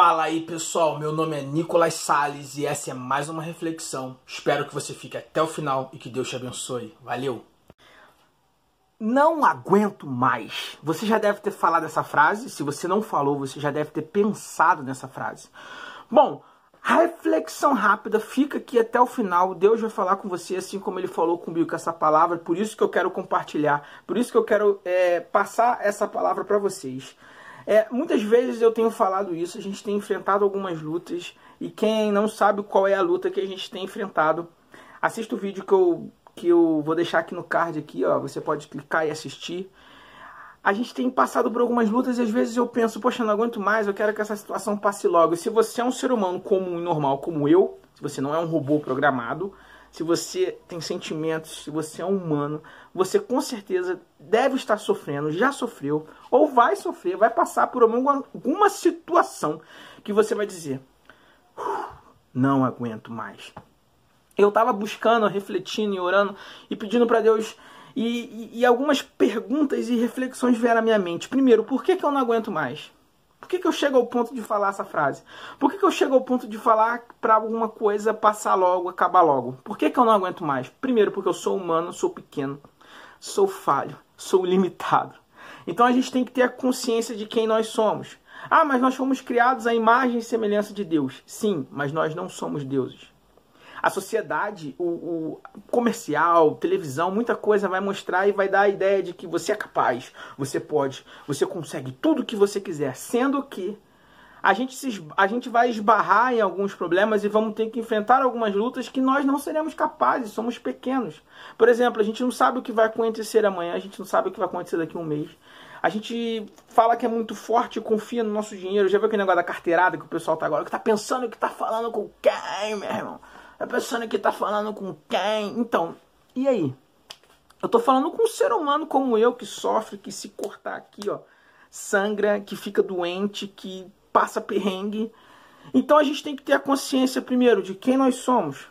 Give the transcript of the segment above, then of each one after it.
Fala aí pessoal, meu nome é Nicolas Sales e essa é mais uma reflexão. Espero que você fique até o final e que Deus te abençoe. Valeu! Não aguento mais. Você já deve ter falado essa frase. Se você não falou, você já deve ter pensado nessa frase. Bom, reflexão rápida, fica aqui até o final. Deus vai falar com você assim como ele falou comigo com essa palavra. Por isso que eu quero compartilhar, por isso que eu quero é, passar essa palavra para vocês. É, muitas vezes eu tenho falado isso, a gente tem enfrentado algumas lutas e quem não sabe qual é a luta que a gente tem enfrentado, assista o vídeo que eu, que eu vou deixar aqui no card aqui, ó, você pode clicar e assistir. A gente tem passado por algumas lutas e às vezes eu penso, poxa, não aguento mais, eu quero que essa situação passe logo. Se você é um ser humano comum e normal como eu, se você não é um robô programado, se você tem sentimentos, se você é humano, você com certeza deve estar sofrendo, já sofreu, ou vai sofrer, vai passar por alguma, alguma situação que você vai dizer: não aguento mais. Eu estava buscando, refletindo e orando e pedindo para Deus. E, e, e, algumas perguntas e reflexões vieram à minha mente. Primeiro, por que, que eu não aguento mais? Por que, que eu chego ao ponto de falar essa frase? Por que, que eu chego ao ponto de falar para alguma coisa passar logo, acabar logo? Por que, que eu não aguento mais? Primeiro, porque eu sou humano, sou pequeno, sou falho, sou limitado. Então a gente tem que ter a consciência de quem nós somos. Ah, mas nós fomos criados à imagem e semelhança de Deus. Sim, mas nós não somos deuses. A sociedade, o, o, comercial, televisão, muita coisa vai mostrar e vai dar a ideia de que você é capaz, você pode, você consegue tudo que você quiser, sendo que a gente, se, a gente vai esbarrar em alguns problemas e vamos ter que enfrentar algumas lutas que nós não seremos capazes, somos pequenos. Por exemplo, a gente não sabe o que vai acontecer amanhã, a gente não sabe o que vai acontecer daqui a um mês. A gente fala que é muito forte confia no nosso dinheiro. Já viu aquele negócio da carteirada que o pessoal tá agora, que tá pensando que tá falando com quem, meu irmão? A pessoa que tá falando com quem? Então, e aí? Eu tô falando com um ser humano como eu que sofre, que se cortar aqui, ó, sangra, que fica doente, que passa perrengue. Então a gente tem que ter a consciência primeiro de quem nós somos.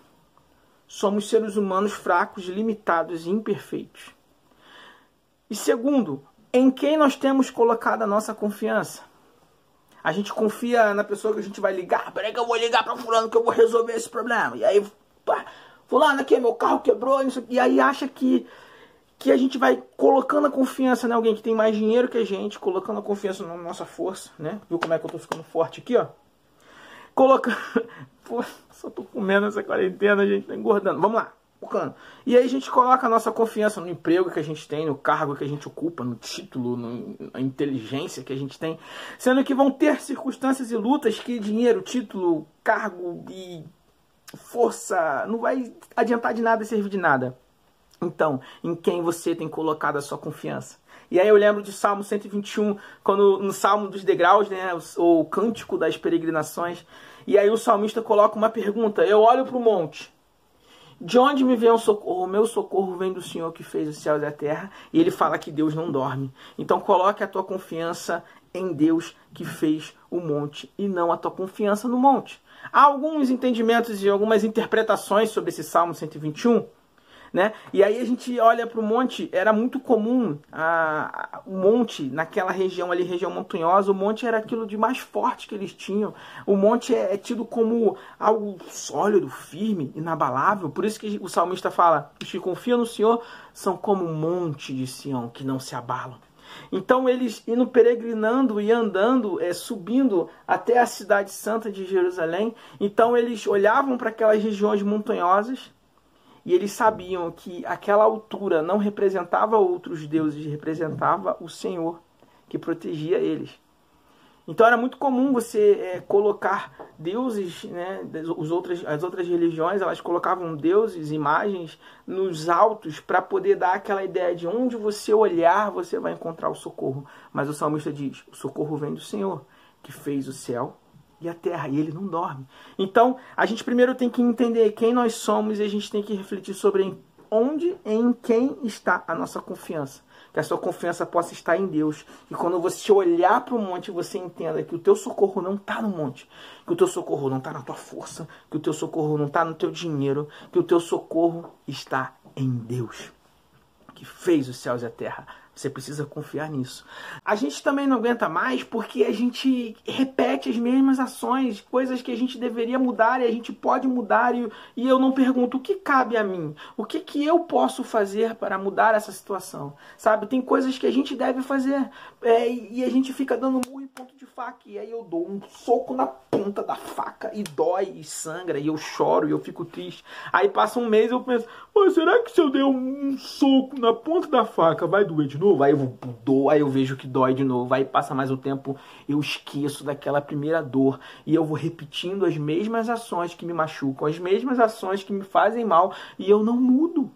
Somos seres humanos fracos, limitados e imperfeitos. E segundo, em quem nós temos colocado a nossa confiança. A gente confia na pessoa que a gente vai ligar. Peraí que eu vou ligar pra fulano que eu vou resolver esse problema. E aí, pá, fulano aqui, meu carro quebrou. E aí acha que, que a gente vai colocando a confiança em alguém que tem mais dinheiro que a gente. Colocando a confiança na nossa força, né? Viu como é que eu tô ficando forte aqui, ó? Colocando... Pô, só tô comendo essa quarentena, gente tá engordando. Vamos lá. E aí a gente coloca a nossa confiança no emprego que a gente tem, no cargo que a gente ocupa, no título, no, na inteligência que a gente tem. Sendo que vão ter circunstâncias e lutas que dinheiro, título, cargo e força não vai adiantar de nada e servir de nada. Então, em quem você tem colocado a sua confiança? E aí eu lembro de Salmo 121, quando no Salmo dos degraus, né, o, cântico das peregrinações, e aí o salmista coloca uma pergunta: Eu olho para o monte, de onde me vem o socorro? O meu socorro vem do Senhor que fez os céus e a terra. E ele fala que Deus não dorme. Então coloque a tua confiança em Deus que fez o monte e não a tua confiança no monte. Há alguns entendimentos e algumas interpretações sobre esse Salmo 121 né? E aí a gente olha para o monte, era muito comum a, o monte naquela região ali, região montanhosa, o monte era aquilo de mais forte que eles tinham. O monte é, é tido como algo sólido, firme, inabalável. Por isso que o salmista fala: os que confiam no Senhor são como um monte de Sião que não se abalam. Então eles indo peregrinando e andando, é, subindo até a cidade santa de Jerusalém. Então eles olhavam para aquelas regiões montanhosas e eles sabiam que aquela altura não representava outros deuses, representava o Senhor que protegia eles. Então era muito comum você é, colocar deuses, né, os outras, as outras religiões elas colocavam deuses, imagens nos altos para poder dar aquela ideia de onde você olhar você vai encontrar o socorro. Mas o salmista diz: o socorro vem do Senhor que fez o céu e a terra, e ele não dorme. Então, a gente primeiro tem que entender quem nós somos e a gente tem que refletir sobre onde, em quem está a nossa confiança. Que a sua confiança possa estar em Deus. E quando você olhar para o monte, você entenda que o teu socorro não está no monte. Que o teu socorro não está na tua força. Que o teu socorro não está no teu dinheiro. Que o teu socorro está em Deus. Que fez os céus e a terra Você precisa confiar nisso. A gente também não aguenta mais porque a gente repete as mesmas ações, coisas que a gente deveria mudar e a gente pode mudar. E, e eu não pergunto o que cabe a mim, o que, que eu posso fazer para mudar essa situação. Sabe, tem coisas que a gente deve fazer é, e a gente fica dando ponto de faca. E aí eu dou um soco na ponta da faca e dói e sangra e eu choro e eu fico triste. Aí passa um mês eu penso, mas será que se eu der um soco na ponta da faca vai doer de novo? Aí eu dou, aí eu vejo que dói de novo. Aí passa mais um tempo, eu esqueço daquela primeira dor e eu vou repetindo as mesmas ações que me machucam, as mesmas ações que me fazem mal e eu não mudo.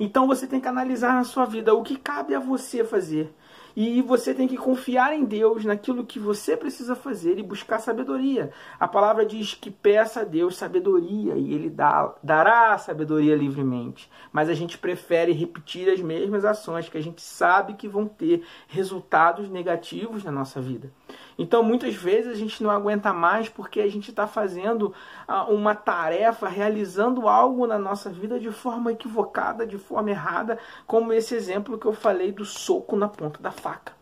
Então você tem que analisar na sua vida o que cabe a você fazer. E você tem que confiar em Deus, naquilo que você precisa fazer e buscar sabedoria. A palavra diz que peça a Deus sabedoria e Ele dá, dará sabedoria livremente. Mas a gente prefere repetir as mesmas ações que a gente sabe que vão ter resultados negativos na nossa vida. Então, muitas vezes a gente não aguenta mais porque a gente está fazendo ah, uma tarefa, realizando algo na nossa vida de forma equivocada, de forma errada, como esse exemplo que eu falei do soco na ponta da faca.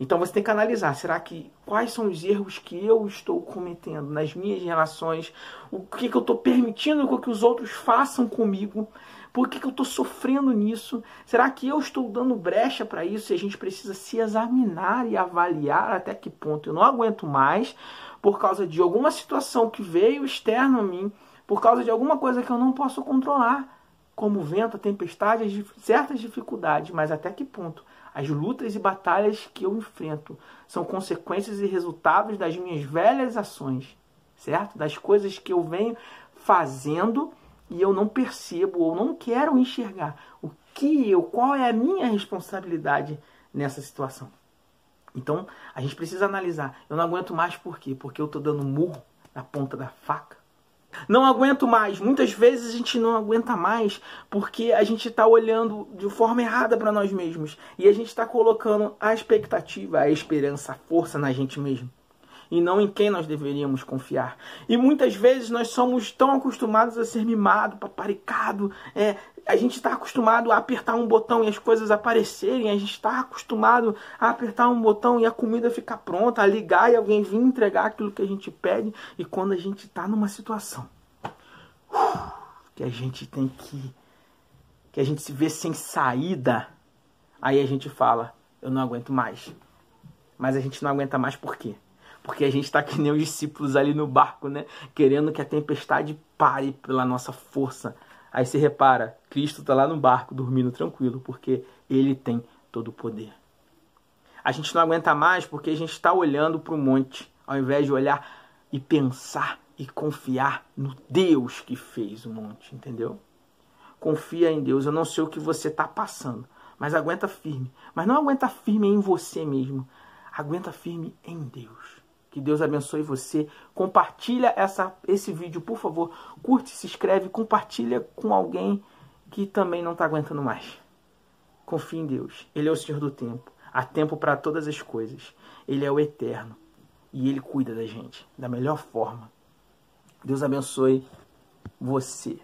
Então você tem que analisar, será que quais são os erros que eu estou cometendo nas minhas relações? O que, que eu estou permitindo que os outros façam comigo? Por que, que eu estou sofrendo nisso? Será que eu estou dando brecha para isso? E a gente precisa se examinar e avaliar até que ponto eu não aguento mais por causa de alguma situação que veio externo a mim, por causa de alguma coisa que eu não posso controlar, como vento, a tempestade, certas dificuldades, mas até que ponto as lutas e batalhas que eu enfrento são consequências e resultados das minhas velhas ações, certo? Das coisas que eu venho fazendo e eu não percebo ou não quero enxergar o que eu, qual é a minha responsabilidade nessa situação. Então, a gente precisa analisar. Eu não aguento mais por quê? Porque eu estou dando murro na ponta da faca. Não aguento mais. Muitas vezes a gente não aguenta mais porque a gente está olhando de forma errada para nós mesmos e a gente está colocando a expectativa, a esperança, a força na gente mesmo e não em quem nós deveríamos confiar. E muitas vezes nós somos tão acostumados a ser mimado, paparicado, é, a gente está acostumado a apertar um botão e as coisas aparecerem, a gente está acostumado a apertar um botão e a comida ficar pronta, a ligar e alguém vir entregar aquilo que a gente pede, e quando a gente está numa situação que a gente tem que que a gente se vê sem saída, aí a gente fala, eu não aguento mais. Mas a gente não aguenta mais por quê? Porque a gente está que nem os discípulos ali no barco, né? Querendo que a tempestade pare pela nossa força. Aí você repara, Cristo está lá no barco, dormindo tranquilo, porque ele tem todo o poder. A gente não aguenta mais porque a gente está olhando para o monte, ao invés de olhar e pensar e confiar no Deus que fez o monte, entendeu? Confia em Deus. Eu não sei o que você está passando, mas aguenta firme. Mas não aguenta firme em você mesmo. Aguenta firme em Deus. Que Deus abençoe você. Compartilha essa, esse vídeo, por favor. Curte, se inscreve, compartilha com alguém que também não está aguentando mais. Confie em Deus. Ele é o Senhor do tempo. Há tempo para todas as coisas. Ele é o eterno. E Ele cuida da gente da melhor forma. Deus abençoe você.